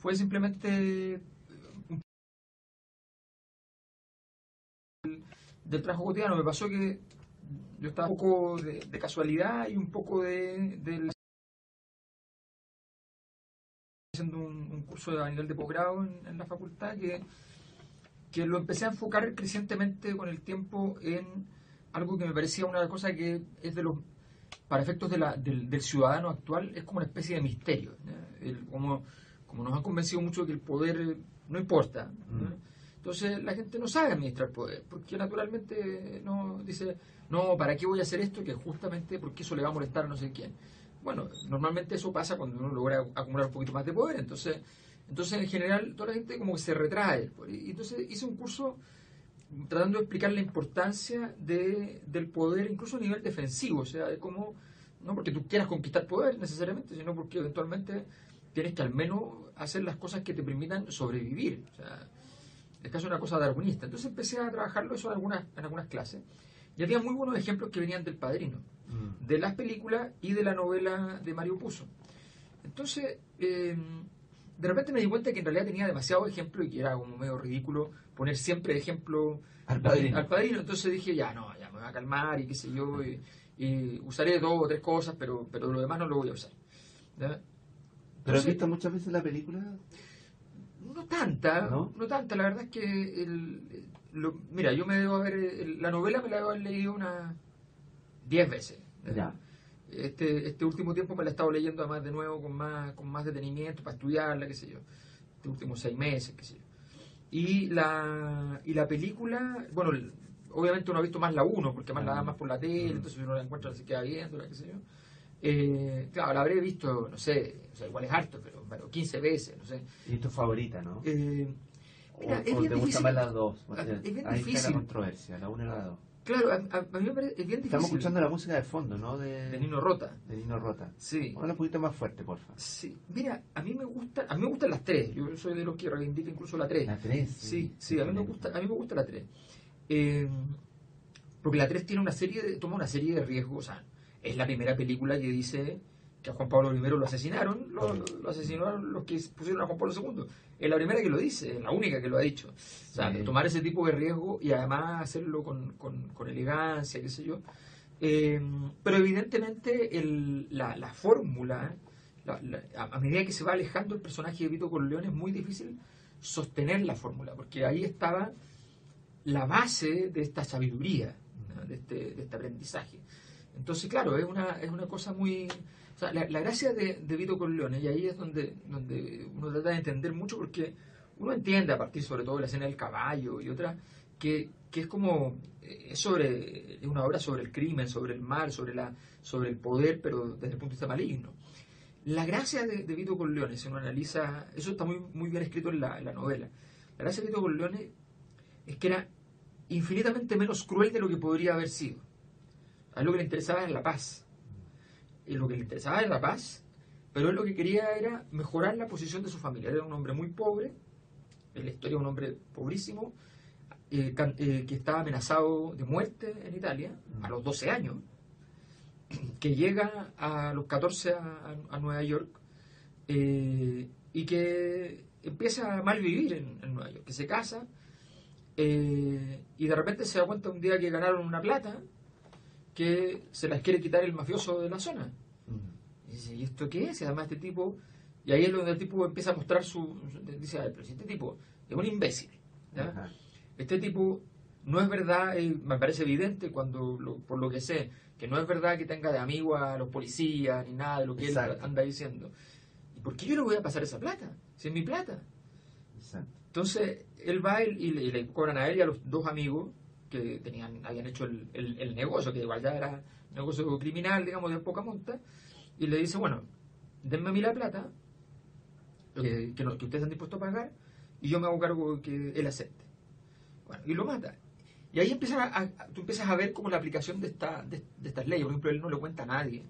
fue simplemente del trabajo cotidiano. Me pasó que yo estaba un poco de, casualidad y un poco de, de haciendo un, curso a nivel de posgrado en, la facultad que, que lo empecé a enfocar crecientemente con el tiempo en algo que me parecía una cosa que es de los para efectos de la, del, del ciudadano actual es como una especie de misterio como, como nos han convencido mucho que el poder no importa ¿ya? entonces la gente no sabe administrar poder porque naturalmente no dice no para qué voy a hacer esto que justamente porque eso le va a molestar a no sé quién bueno normalmente eso pasa cuando uno logra acumular un poquito más de poder entonces entonces en general toda la gente como que se retrae poder. y entonces hice un curso tratando de explicar la importancia de, del poder, incluso a nivel defensivo, o sea, de cómo, no porque tú quieras conquistar poder necesariamente, sino porque eventualmente tienes que al menos hacer las cosas que te permitan sobrevivir. O sea, es casi una cosa darwinista. Entonces empecé a trabajarlo eso en algunas, en algunas clases. Y había muy buenos ejemplos que venían del padrino, Mm. de las películas y de la novela de Mario Puzo. Entonces, eh, de repente me di cuenta que en realidad tenía demasiados ejemplos y que era como medio ridículo poner siempre ejemplo Al padrino. al padrino. Entonces dije, ya no, ya me voy a calmar y qué sé yo, y, y usaré dos o tres cosas, pero, pero lo demás no lo voy a usar. ¿ya? ¿Pero has visto muchas veces la película? No tanta, ¿No? ¿No? tanta. La verdad es que, el, lo- mira, yo me debo haber, el- la novela me la debo haber leído unas 10 veces. Ya. Este, este último tiempo me la he estado leyendo además de nuevo con más, con más detenimiento para estudiarla, qué sé yo. Este últimos seis meses, qué sé yo. Y la, y la película, bueno, obviamente uno ha visto más la 1, porque más la dan más por la tele, Mm. entonces uno la encuentra, se queda viendo, qué sé yo. Eh, claro, la habré visto, no sé, o sea, igual es harto, pero, pero 15 veces, no sé. Y tu favorita, ¿no? Eh, mira, o, es o bien te gustan más las dos. Ah, es bien Ahí está difícil. la controversia, la una y la dos. Claro, a, a- a mí me parece, es bien difícil. Estamos escuchando la música de fondo, ¿no? De, de Nino Rota. de Nino Rota. Sí. Habla un poquito más fuerte, porfa. Sí, mira, a mí me gusta, a mí me gustan las tres. Yo soy de los que reivindica incluso la tres. La tres. Sí, sí, a mí me gusta, a mí me gusta la 3. porque la 3 tiene una serie de, toma una serie de riesgos, o sea, es la primera película que dice que a Juan Pablo I lo asesinaron, lo, lo asesinaron los que pusieron a Juan Pablo II. Es la primera que lo dice, es la única que lo ha dicho. O sea, Sí. tomar ese tipo de riesgo y además hacerlo con, con- con elegancia, qué sé yo. Eh, pero evidentemente el- la, la fórmula, la- la- a, medida que se va alejando el personaje de Vito Corleone, es muy difícil sostener la fórmula, porque ahí estaba la base de esta sabiduría, ¿no? de, este, de este aprendizaje. Entonces, claro, es una, es una cosa muy... O sea, la, la gracia de, de Vito Corleone, y ahí es donde, donde uno trata de entender mucho, porque uno entiende a partir sobre todo de la escena del caballo y otra, que, que es como... eh, Es sobre es una obra sobre el crimen, sobre el mal, sobre, la, sobre el poder, pero desde el punto de vista maligno. La gracia de, de Vito Corleone, si uno analiza, eso está muy, muy bien escrito en la, en la novela. La gracia de Vito Corleone es que era infinitamente menos cruel de lo que podría haber sido. A él lo que le interesaba era la paz. Y lo que le interesaba era la paz, pero él lo que quería era mejorar la posición de su familia. Era un hombre muy pobre, en la historia un hombre pobrísimo, eh, eh, que estaba amenazado de muerte en Italia a los 12 años, que llega a los 14 a, Nueva York eh, y que empieza a mal vivir en, Nueva York, que se casa y de repente se da cuenta un día que ganaron una plata que se las quiere quitar el mafioso de la zona. Mm. Y dice, ¿y esto qué es? Y además este tipo... Y ahí es donde el tipo empieza a mostrar su... Dice, "Ay, pero si este tipo es un imbécil. ¿ya? Este tipo no es verdad, me parece evidente cuando lo- por lo que sé, que no es verdad que tenga de amigo a los policías ni nada de lo que Exacto. él anda diciendo. ¿Y por qué yo le voy a pasar esa plata? Si es mi plata. Exacto. Entonces él va y le, y le cobran a él y a los dos amigos que tenían habían hecho el, el- el negocio, que igual ya era negocio criminal, digamos, de poca monta, y le dice, bueno, denme a mí la plata que, que ustedes están dispuestos a pagar y yo me hago cargo que él acepte. Bueno, y lo mata. Y ahí empiezan a, a- tú empiezas a ver como la aplicación de, esta, de, de estas leyes. Por ejemplo, él no le cuenta a nadie.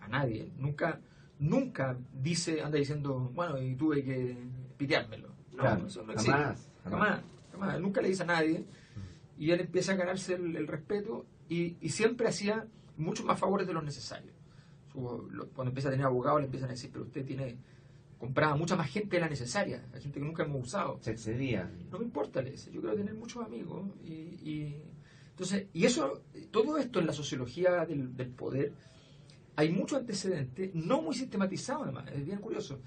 A nadie. Nunca, nunca dice, anda diciendo, bueno, y tuve que piteármelo. No, Claro, eso no existe. jamás, jamás. Jamás, nunca le dice a nadie. Y él empieza a ganarse el, el respeto y, y siempre hacía muchos más favores de los necesarios. Cuando empieza a tener abogados le empiezan a decir, pero usted tiene compraba mucha más gente de la necesaria, hay gente que nunca hemos usado. Se excedía. No me importa, le dice, yo quiero tener muchos amigos. Y, y- entonces, y eso, todo esto en la sociología del, del poder, hay mucho antecedente, no muy sistematizado además, es bien curioso,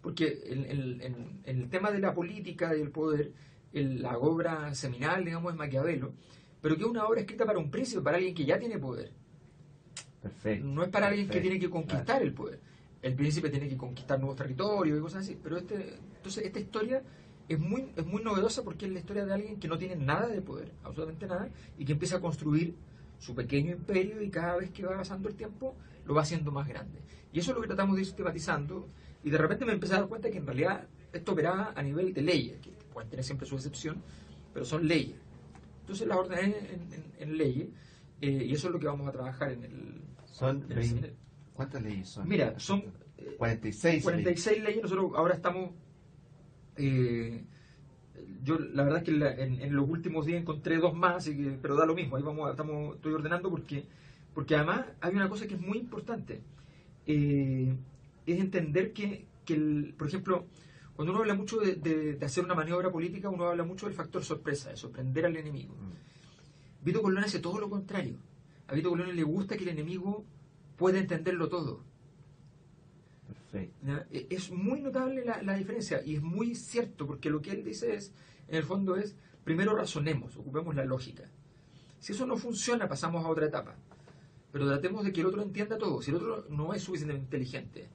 porque en, en- en- en el tema de la política y el poder, el- la obra seminal, digamos, es Maquiavelo, pero que es una obra escrita para un príncipe, para alguien que ya tiene poder. Perfecto. No es para alguien que tiene que conquistar claro. el poder. El príncipe tiene que conquistar nuevos territorios y cosas así. Pero este, entonces esta historia es muy, es muy novedosa porque es la historia de alguien que no tiene nada de poder, absolutamente nada, y que empieza a construir su pequeño imperio y cada vez que va pasando el tiempo lo va haciendo más grande. Y eso es lo que tratamos de ir sistematizando. Y de repente me empecé a dar cuenta que en realidad esto operaba a nivel de leyes, que pueden tener siempre su excepción, pero son leyes. Entonces las ordené en, en- en leyes eh, y eso es lo que vamos a trabajar en el, Son en el 20 seminario. ¿Cuántas leyes son? Mira, son eh, 46. 46 leyes. Nosotros ahora estamos. eh, yo, la verdad es que en, la- en- en los últimos días encontré dos más, que, pero da lo mismo. Ahí vamos, estamos, estoy ordenando porque, porque además hay una cosa que es muy importante. eh, es entender que, que el- por ejemplo, cuando uno habla mucho de, de- de hacer una maniobra política, uno habla mucho del factor sorpresa, de sorprender al enemigo. Mm. Vito Corleone hace todo lo contrario. A Vito Corleone le gusta que el enemigo pueda entenderlo todo. Perfecto. Es muy notable la, la diferencia y es muy cierto porque lo que él dice es, en el fondo es, primero razonemos, ocupemos la lógica. Si eso no funciona, pasamos a otra etapa. Pero tratemos de que el otro entienda todo. Si el otro no es suficientemente inteligente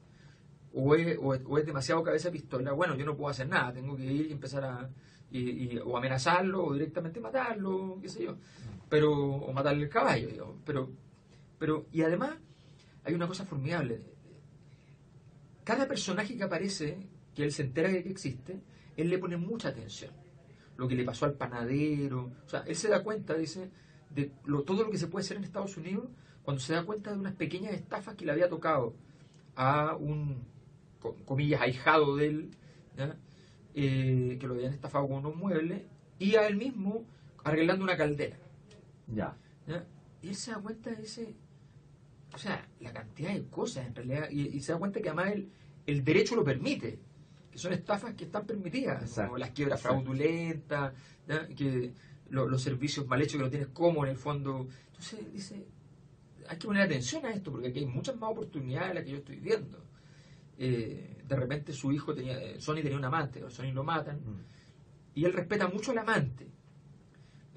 o es, o o es demasiado cabeza pistola, bueno, yo no puedo hacer nada, tengo que ir y empezar a y, o amenazarlo o directamente matarlo, qué sé yo, pero o matarle el caballo, digamos. pero pero y además hay una cosa formidable. Cada personaje que aparece, que él se entera de que existe, él le pone mucha atención. Lo que le pasó al panadero, o sea, él se da cuenta, dice, de lo, todo lo que se puede hacer en Estados Unidos cuando se da cuenta de unas pequeñas estafas que le había tocado a un, comillas, ahijado de él, ¿ya? Eh, que lo habían estafado con unos muebles, y a él mismo arreglando una caldera. Ya. ¿ya? Y él se da cuenta de ese. O sea, la cantidad de cosas en realidad. Y, y se da cuenta que además el, el derecho lo permite. Que son estafas que están permitidas. Exacto. Como las quiebras Exacto. fraudulentas, ¿ya? que lo- los servicios mal hechos que no tienes como en el fondo. Entonces dice: hay que poner atención a esto porque aquí hay muchas más oportunidades de las que yo estoy viendo. Eh, de repente su hijo tenía. eh, Sony tenía un amante, Sony lo matan. Mm. Y él respeta mucho al amante.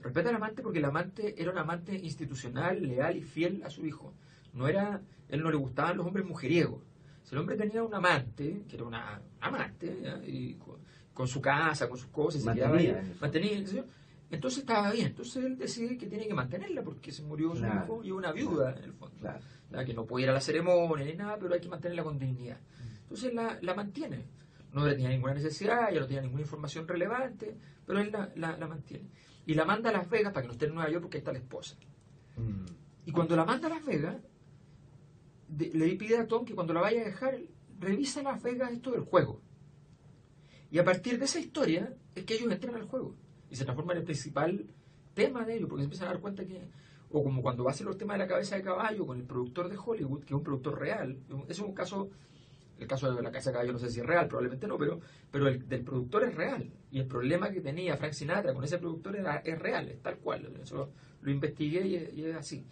Respeta al amante porque el amante era un amante institucional, leal y fiel a su hijo. No era, él no le gustaban los hombres mujeriegos. Si el hombre tenía un amante, que era una amante, ¿ya? y con, con su casa, con sus cosas, se quedaba Mantenía, fondo. mantenía, entonces estaba bien. Entonces él decide que tiene que mantenerla porque se murió su Claro. hijo y una viuda en el fondo. Claro. que no puede ir a la ceremonia ni nada, pero hay que mantenerla con dignidad. Entonces la, la mantiene. No tenía ninguna necesidad, ya no tenía ninguna información relevante, pero él la, la- la mantiene. Y la manda a Las Vegas para que no esté en Nueva York porque ahí está la esposa. Mm. Y cuando la manda a Las Vegas, de- le pide a Tom que cuando la vaya a dejar, revisa Las Vegas esto del juego. Y a partir de esa historia es que ellos entran al juego y se transforma en el principal tema de ellos, porque se empiezan a dar cuenta que, o como cuando va a hacer los temas de la cabeza de caballo con el productor de Hollywood, que es un productor real, es un caso, el caso de la cabeza de caballo no sé si es real, probablemente no, pero, pero el del productor es real. Y el problema que tenía Frank Sinatra con ese productor era, es real, es tal cual. Eso lo, lo investigué y, es- y es así.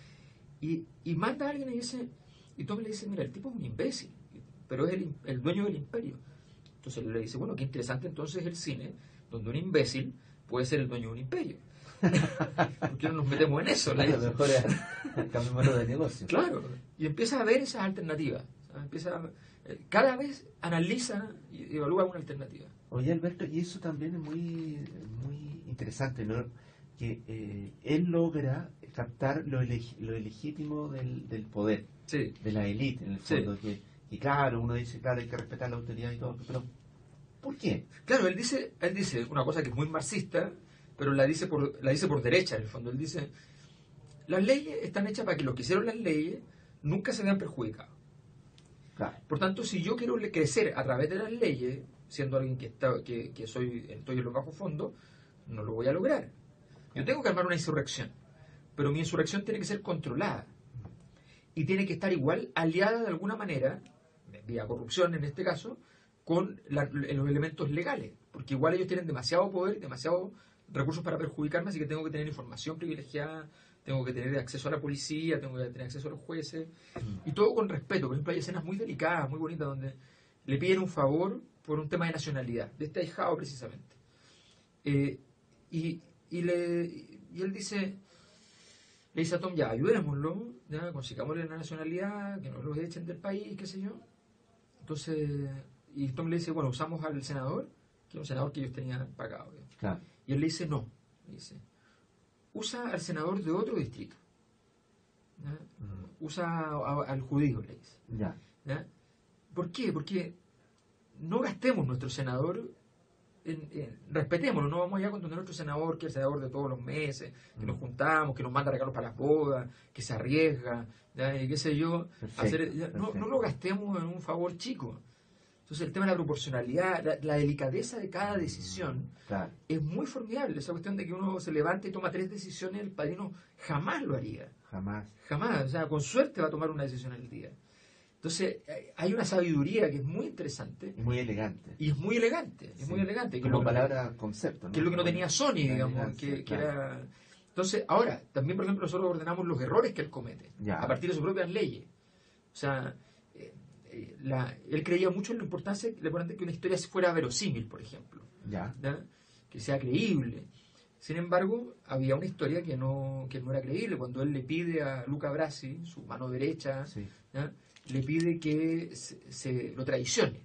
Y, y manda a alguien y dice, y Tom le dice, mira, el tipo es un imbécil, pero es el, el dueño del imperio. Entonces le dice, bueno, qué interesante entonces el cine, donde un imbécil puede ser el dueño de un imperio. ¿Por qué no nos metemos en eso? Dice. mejor de negocio. Claro, y empieza a ver esas alternativas. ¿sabes? Empieza a- cada vez analiza y evalúa una alternativa. Oye, Alberto, y eso también es muy, muy interesante, ¿no? Que eh, él logra captar lo, lo ilegítimo del, del poder, Sí, de la élite, en el Sí. fondo. Que, y claro, uno dice, claro, hay que respetar la autoridad y todo, pero ¿por qué? claro, él dice, él dice una cosa que es muy marxista, pero la dice por, la dice por derecha en el fondo. Él dice, las leyes están hechas para que los que hicieron las leyes nunca se vean perjudicados. Por tanto, si yo quiero crecer a través de las leyes, siendo alguien que, está, que soy, estoy en los bajos fondos, no lo voy a lograr. Yo tengo que armar una insurrección, pero mi insurrección tiene que ser controlada. Y tiene que estar igual aliada de alguna manera, vía corrupción en este caso, con la- los elementos legales, porque igual ellos tienen demasiado poder, demasiados recursos para perjudicarme, así que tengo que tener información privilegiada, tengo que tener acceso a la policía, tengo que tener acceso a los jueces, y todo con respeto. Por ejemplo, hay escenas muy delicadas, muy bonitas, donde le piden un favor por un tema de nacionalidad, de este ahijado precisamente. Eh, y, y, le, y él dice, le dice a Tom, ya, ayudémoslo, ya, consigámosle la nacionalidad, que no lo echen del país, qué sé yo. Entonces, y Tom le dice, bueno, usamos al senador, que es un senador que ellos tenían pagado. Claro. Y él le dice, no, le dice, usa al senador de otro distrito. ¿ya? Mm. Usa a- al judío, le dice. Ya. ¿ya? ¿Por qué? Porque no gastemos nuestro senador, en, en- respetémoslo, no vamos allá con nuestro senador, que es el senador de todos los meses, que nos Mm. juntamos, que nos manda regalos para las bodas, que se arriesga, ¿ya? y qué sé yo, Perfecto, hacer- no, no lo gastemos en un favor chico. Entonces el tema de la proporcionalidad, la, la delicadeza de cada decisión Claro. es muy formidable. Esa cuestión de que uno se levante y toma tres decisiones, el padrino jamás lo haría. Jamás. Jamás, o sea, con suerte va a tomar una decisión al día. Entonces, eh, hay una sabiduría que es muy interesante Y muy elegante. y es muy elegante, es Sí. muy elegante. Como palabra concepto. que es lo que no tenía Sony, digamos, que, que claro. era... Entonces, ahora, también, por ejemplo, nosotros ordenamos los errores que él comete, Ya. a partir de sus propias leyes. O sea, eh, la- él creía mucho en la importancia de importante que una historia fuera verosímil, por ejemplo. Que sea creíble. Sin embargo, había una historia que no, que no era creíble. Cuando él le pide a Luca Brasi, su mano derecha, Sí. ¿ya? le pide que se, se lo traicione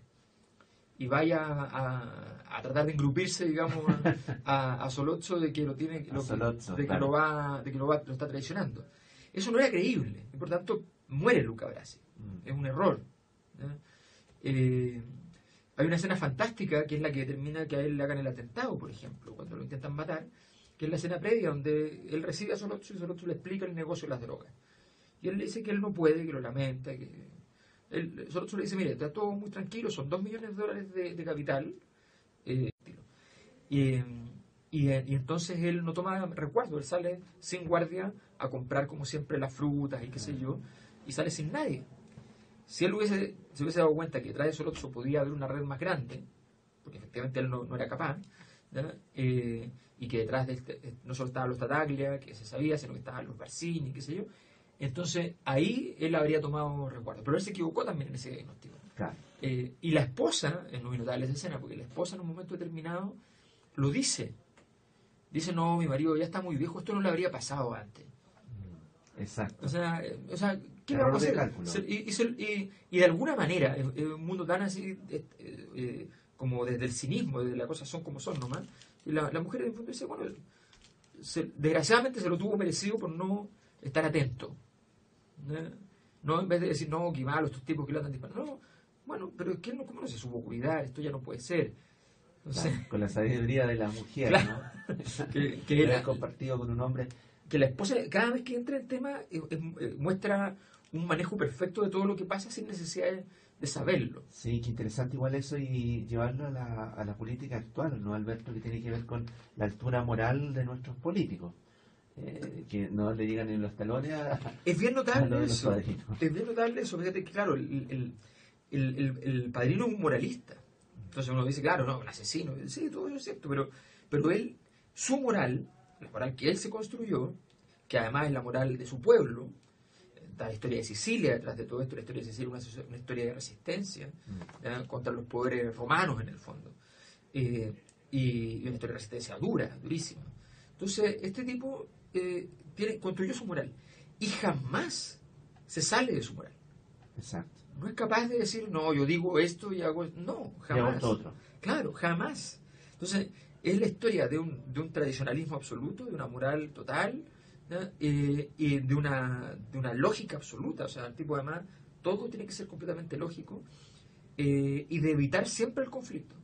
y vaya a, a tratar de engrupirse, digamos, a, a, Solozzo de que lo tiene, lo Solozzo, de que claro. lo va, de que lo va, lo está traicionando. Eso no era creíble y por tanto muere Luca Brasi Mm. es un error. ¿Ya? Eh, hay una escena fantástica que es la que determina que a él le hagan el atentado, por ejemplo, cuando lo intentan matar, que es la escena previa donde él recibe a Solozzo y Solozzo le explica el negocio de las drogas. Y él le dice que él no puede, que lo lamenta, que... Él, Solozzo le dice, mire, está todo muy tranquilo, son dos millones de dólares de, de capital. eh, y, eh, y, eh, y entonces él no toma recuerdo, él sale sin guardia a comprar como siempre las frutas y qué sé yo, y sale sin nadie. Si él hubiese, se hubiese dado cuenta que detrás de Solozzo podía haber una red más grande, porque efectivamente él no, no era capaz. Eh, y que detrás de este, eh, no solo estaban los Tataglia, que se sabía, sino que estaban los Barcini, qué sé yo, entonces ahí él habría tomado recuerdo. Pero él se equivocó también en ese diagnóstico. Claro. Eh, y la esposa, es muy notable esa escena, porque la esposa en un momento determinado lo dice. Dice, no, mi marido ya está muy viejo, esto no le habría pasado antes. Exacto. O sea, o sea ¿qué Error vamos a de hacer? cálculo. Se- Y, y y- y de alguna manera, en en un mundo tan así, eh, eh, como desde el cinismo, desde las cosas son como son nomás, y la, la mujer en el fondo dice, bueno, se- desgraciadamente se lo tuvo merecido por no estar atento. ¿no? No en vez de decir, no, qué malo estos tipos que lo andan disparando. No, bueno, pero es que no, ¿cómo no se supo cuidar? Esto ya no puede ser. Entonces, Claro, Con la sabiduría de la mujer, Claro. ¿no? que, que la- era compartido con un hombre. que la esposa, cada vez que entra el tema, eh, eh, muestra un manejo perfecto de todo lo que pasa sin necesidad de, de saberlo. Sí, qué interesante igual eso y llevarlo a la, a la política actual, ¿no, Alberto? Que tiene que ver con la altura moral de nuestros políticos. Eh, que no le digan en los talones a, Es bien notable eso. Es bien notable eso. Fíjate que, claro, el, el, el, el- el padrino es un moralista. Entonces uno dice, claro, no, un asesino. Sí, todo eso es cierto, pero, pero él, su moral, la moral que él se construyó, que además es la moral de su pueblo, está la historia de Sicilia detrás de todo esto, la historia de Sicilia es una, una historia de resistencia Mm. contra los poderes romanos en el fondo. Eh, y, y una historia de resistencia dura, durísima. Entonces, este tipo eh, tiene, construyó su moral y jamás se sale de su moral. Exacto. No es capaz de decir, no, yo digo esto y hago esto. No, jamás. otro. Claro, jamás. Entonces, es la historia de un, de un tradicionalismo absoluto, de una moral total Eh, y de una, de una lógica absoluta. O sea, el tipo además, todo tiene que ser completamente lógico eh, y de evitar siempre el conflicto.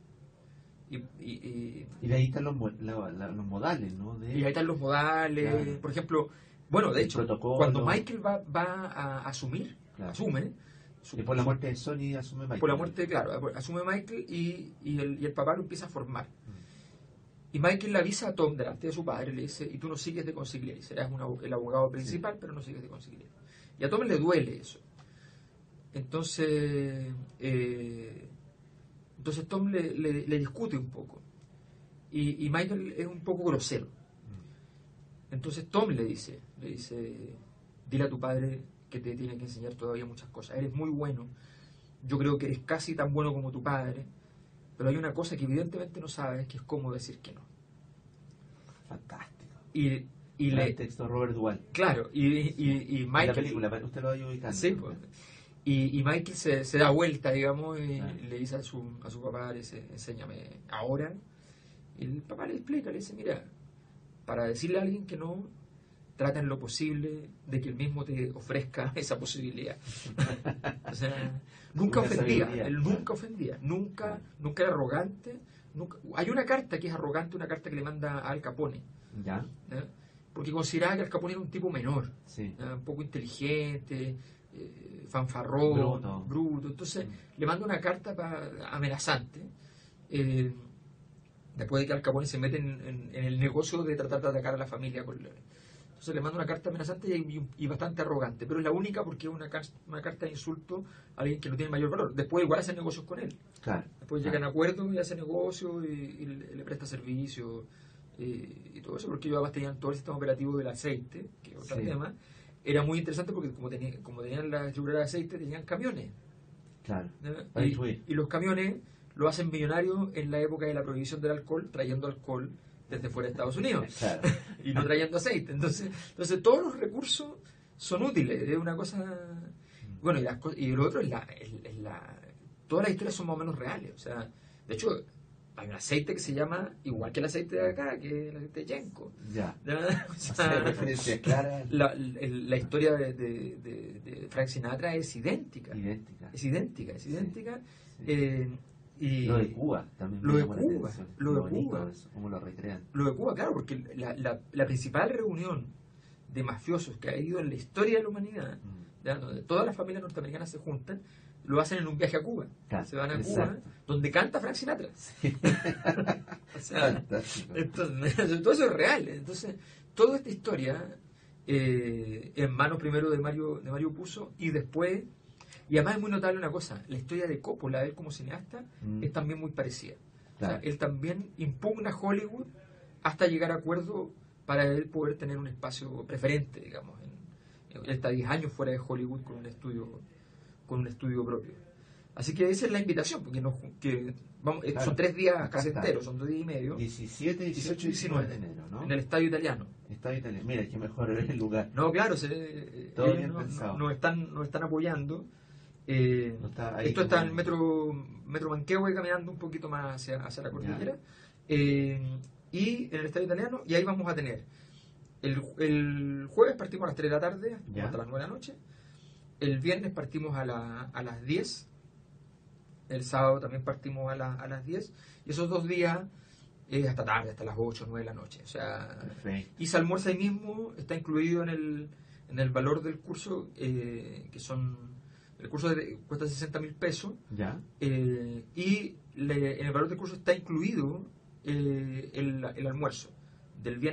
Y, y- y- Y ahí están los, mo- la- la- los modales, ¿no? De, y ahí están los modales, Claro. por ejemplo, bueno, de El hecho, protocolo. cuando Michael va, va a asumir, Claro. asume, su- Y por la muerte de Sony asume Michael. por la muerte, claro, asume Michael y, y el, y el papá lo empieza a formar. Mm. Y Michael le avisa a Tom delante de su padre, le dice, y tú no sigues de consigliere, serás el abogado principal, pero no sigues de consigliere. Y a Tom le duele eso. Entonces, eh, Entonces Tom le, le- le discute un poco. Y, y Michael es un poco grosero. Entonces Tom le dice, le dice, dile a tu padre que te tiene que enseñar todavía muchas cosas. Eres muy bueno. Yo creo que eres casi tan bueno como tu padre. Pero hay una cosa que evidentemente no sabes, que es cómo decir que no. Fantástico. Y, y le, texto Robert Duvall. claro, y, y, y Michael... la película, usted lo vaya ubicando. Sí, pues. Y, y Michael se, se da vuelta, digamos, y Ah. le dice a su, a su papá, le dice, enséñame ahora. Y el papá le explica, le dice, mira, para decirle a alguien que no, trata en lo posible de que él mismo te ofrezca esa posibilidad. o sea, nunca Una ofendía, sabiduría. él nunca ofendía, nunca, nunca era arrogante. Nunca, hay una carta que es arrogante, una carta que le manda a Al Capone, ¿Ya? ¿ya? porque consideraba que Al Capone era un tipo menor. Un poco inteligente, eh, fanfarrón, Bruto. bruto. Entonces Mm. le manda una carta pa- amenazante. eh, después de que Al Capone se mete en, en- en el negocio de tratar de atacar a la familia. con Entonces le manda una carta amenazante y, y bastante arrogante, pero es la única porque es una, una carta de insulto a alguien que no tiene mayor valor. Después igual hacen negocios con él. Claro. Después llegan a acuerdos y hacen negocio y, y le, presta servicio eh, y todo eso, porque ellos además tenían todo el sistema operativo del aceite, que es otro Sí. tema. Era muy interesante porque como, tenía- como tenían la distribuidora de aceite, tenían camiones. Claro. Y, y los camiones lo hacen millonarios en la época de la prohibición del alcohol, trayendo alcohol desde fuera de Estados Unidos Claro. y no trayendo aceite. Entonces, entonces todos los recursos son útiles, es una cosa... Bueno, y, las co- y lo otro es la, es- es la... Todas las historias son más o menos reales. O sea, de hecho, hay un aceite que se llama igual que el aceite de acá, que el aceite de Yenko. Ya. Claras. la, historia de, de- Frank Sinatra es idéntica. Idénticas. Es idéntica, es idéntica. Sí. Eh, y Lo de Cuba también Lo de Cuba, lo de Cuba. eso, cómo lo recrean. Lo de Cuba, claro, porque la, la- la principal reunión de mafiosos que ha habido en la historia de la humanidad, Mm. donde todas las familias norteamericanas se juntan, lo hacen en un viaje a Cuba. Claro, se van a Cuba, exacto. donde canta Frank Sinatra. Sí. O sea, entonces, todo eso es real. Entonces, toda esta historia, eh, en manos primero de Mario, de Mario Puzo y después, y además es muy notable una cosa, la historia de Coppola, él como cineasta, Mm. es también muy parecida. O sea, Claro. él también impugna Hollywood hasta llegar a acuerdo para él poder tener un espacio preferente, digamos. En, él está 10 años fuera de Hollywood con un estudio con un estudio propio. Así que esa es la invitación, porque nos, que, vamos, eh, Claro. son tres días casi enteros, son dos días y medio, 17, 18 y 19 de enero, ¿no? en el estadio italiano. Está italiano. Mira, que mejor el lugar. No, claro, se, eh, Todo ellos bien nos, pensado. nos están, nos están apoyando. Eh, No está ahí esto está en el metro, metro Manquehue, caminando un poquito más hacia, hacia la cordillera. Eh, y en el estadio italiano, y ahí vamos a tener. El, el jueves partimos a las 3 de la tarde, Ya. hasta las 9 de la noche. El viernes partimos a, la- a las 10. El sábado también partimos a, la- a las 10. Y esos dos días es hasta tarde, hasta las 8 o 9 de la noche. O sea, Perfecto. y se almuerza ahí mismo, está incluido en el, en el valor del curso, eh, que son. El curso de- cuesta 60 mil pesos, ¿Ya? eh, y le- en el valor del curso está incluido eh, el, el almuerzo del viernes.